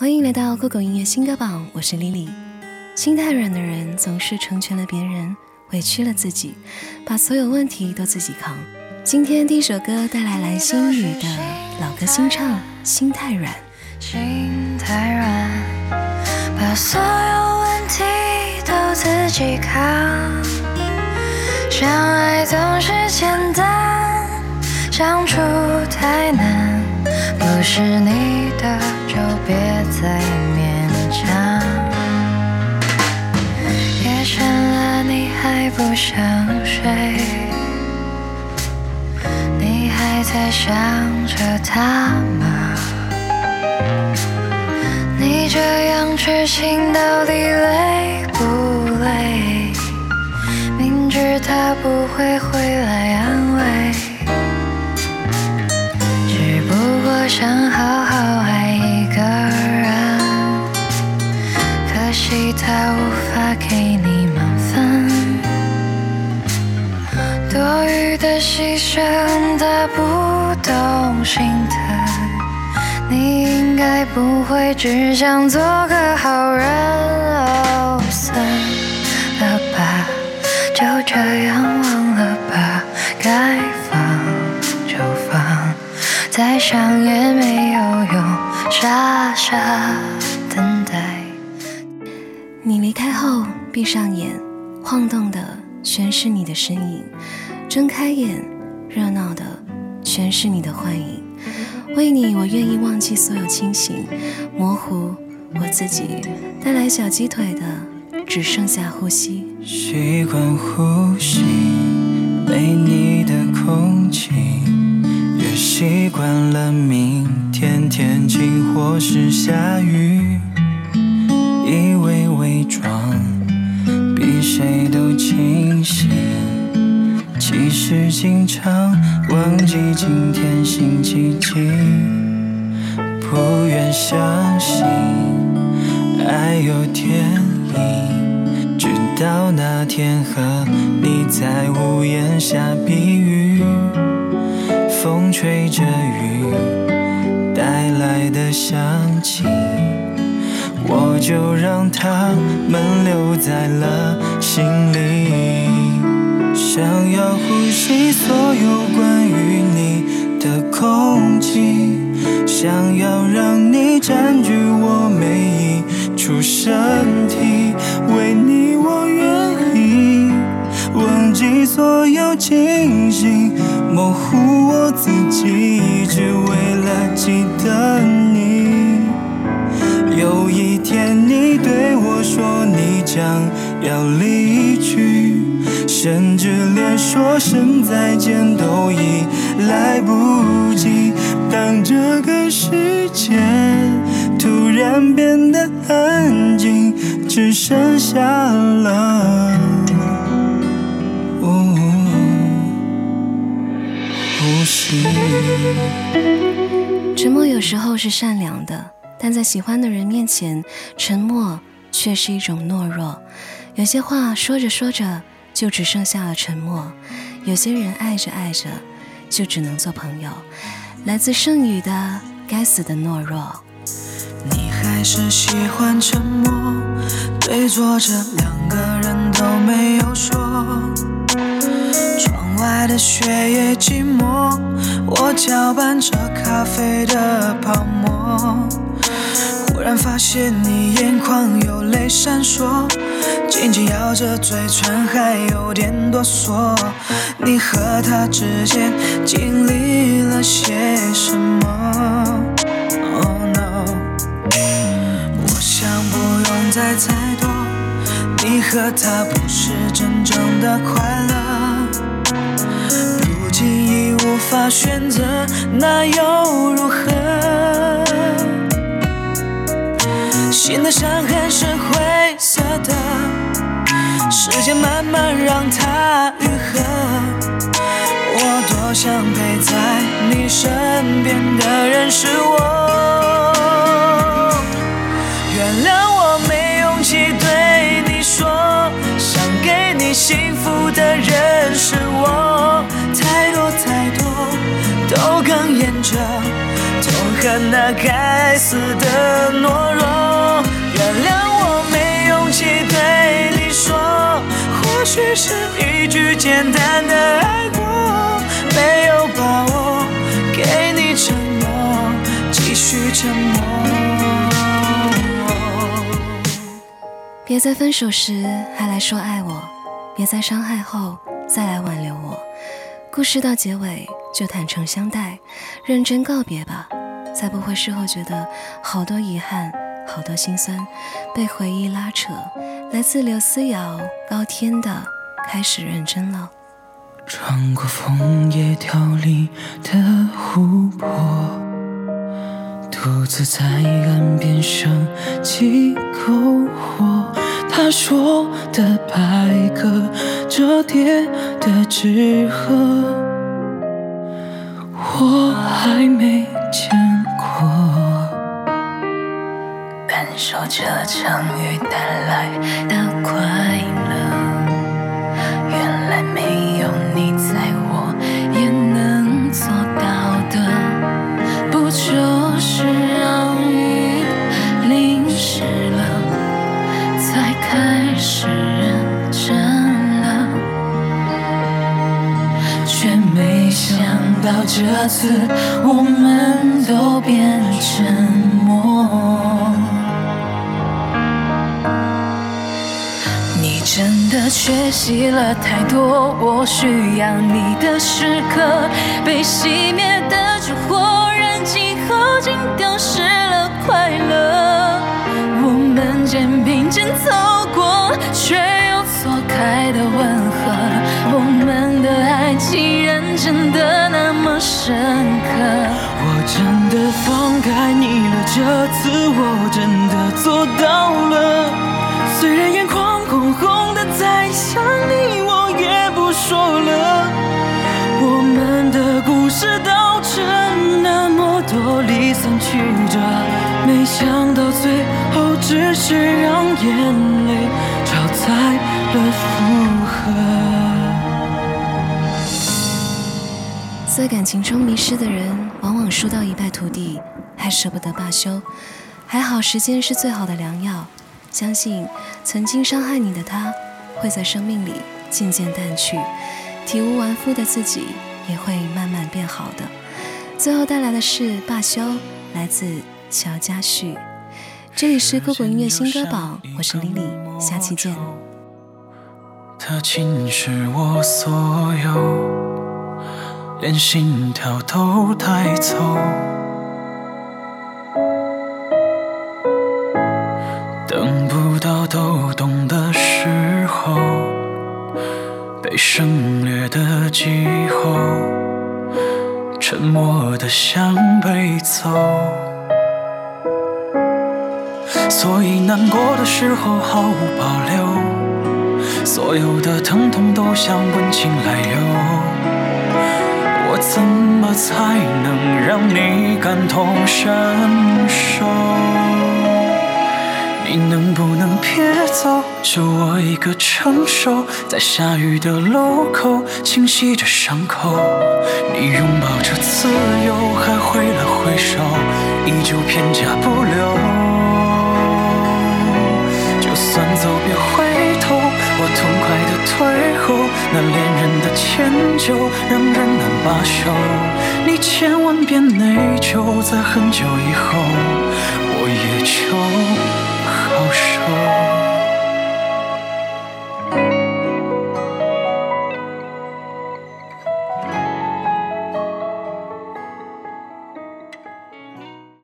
欢迎来到酷狗音乐新歌榜，我是 Lily。心太软的人总是成全了别人，委屈了自己，把所有问题都自己扛。今天第一首歌带来蓝心雨的老歌新唱《心太软》。心太软，把所有问题都自己扛。相爱总是简单，相处太难。不是你就别再勉强。夜深了你还不想睡，你还在想着他吗？你这样痴情到底累不累？明知他不会回来安慰，只不过想好多余的牺牲他不懂心疼。你应该不会只想做个好人哦，算了吧，就这样忘了吧，该放就放，再想也没有用，傻傻等待。你离开后，闭上眼，晃动的全是你的身影；睁开眼，热闹的全是你的幻影。为你，我愿意忘记所有清醒，模糊我自己，带来小鸡腿的只剩下呼吸。习惯呼吸没你的空气，也习惯了明天天晴或是下雨，以为伪装比谁都清醒。其实经常忘记今天星期几，不愿相信爱有天意，直到那天和你在屋檐下避雨，风吹着雨带来的香气，我就让它们留在了心里。想要呼吸所有关于你的空气，想要让你占据我每一处身体，为你我愿意忘记所有清醒，模糊我自己，只为了记得你。有一天你对我说你将要离去。甚至连说声再见都已来不及。当这个世界突然变得安静，只剩下了呼吸。沉默有时候是善良的，但在喜欢的人面前，沉默却是一种懦弱。有些话说着说着。就只剩下了沉默。有些人爱着爱着，就只能做朋友。来自剩余的《该死的懦弱》。你还是喜欢沉默，对坐着两个人都没有说。窗外的雪也寂寞，我搅拌着咖啡的泡沫。忽然发现你眼眶有泪闪烁。紧紧咬着嘴唇，还有点哆嗦。你和他之间经历了些什么？Oh no！我想不用再猜多，你和他不是真正的快乐。如今已无法选择，那又如何？心的伤痕是灰色的。时间慢慢让它愈合，我多想陪在你身边的人是我。原谅我没勇气对你说，想给你幸福的人是我。太多太多都哽咽着，痛恨那该。死的懦弱。许是一句简单的爱过，没有把握给你承诺，继续沉默。别在分手时还来说爱我，别在伤害后再来挽留我。故事到结尾就坦诚相待，认真告别吧，才不会事后觉得好多遗憾，好多心酸，被回忆拉扯。来自刘思瑶、高天的《开始认真了》。穿过枫叶凋零的湖泊，独自在岸边升起篝火。他说的白鸽折叠的纸鹤，我还没见受这场雨带来的快乐，原来没有你在我也能做到的，不就是让雨淋湿了，才开始认真了，却没想到这次我们都变沉默。真的缺席了太多，我需要你的时刻，被熄灭的烛火，燃尽后竟丢失了快乐。我们肩并肩走过，却又错开的吻合。我们的爱竟然真的那么深刻。我真的放开你了，这次我真的做到了。虽然眼眶红红的，再想你我也不说了。我们的故事道成那么多离散曲折，没想到最后只是让眼泪超载了负荷。在感情中迷失的人，往往输到一败涂地，还舍不得罢休。还好，时间是最好的良药。相信曾经伤害你的他，会在生命里渐渐淡去，体无完肤的自己也会慢慢变好的。最后带来的是《罢休》，来自乔家旭。这里是酷狗音乐新歌榜，我是 Lily，下期见。他侵蚀我所有，连心跳都带走。省略的季候，沉默的向北走。所以难过的时候毫无保留，所有的疼痛都像温情来由。我怎么才能让你感同身受？你能不能别走？就我一个承受，在下雨的路口清洗着伤口。你拥抱着自由，还挥了挥手，依旧片甲不留。就算走别回头，我痛快的退后。那恋人的迁就让人难罢休，你千万别内疚，在很久以后我也就，好熟。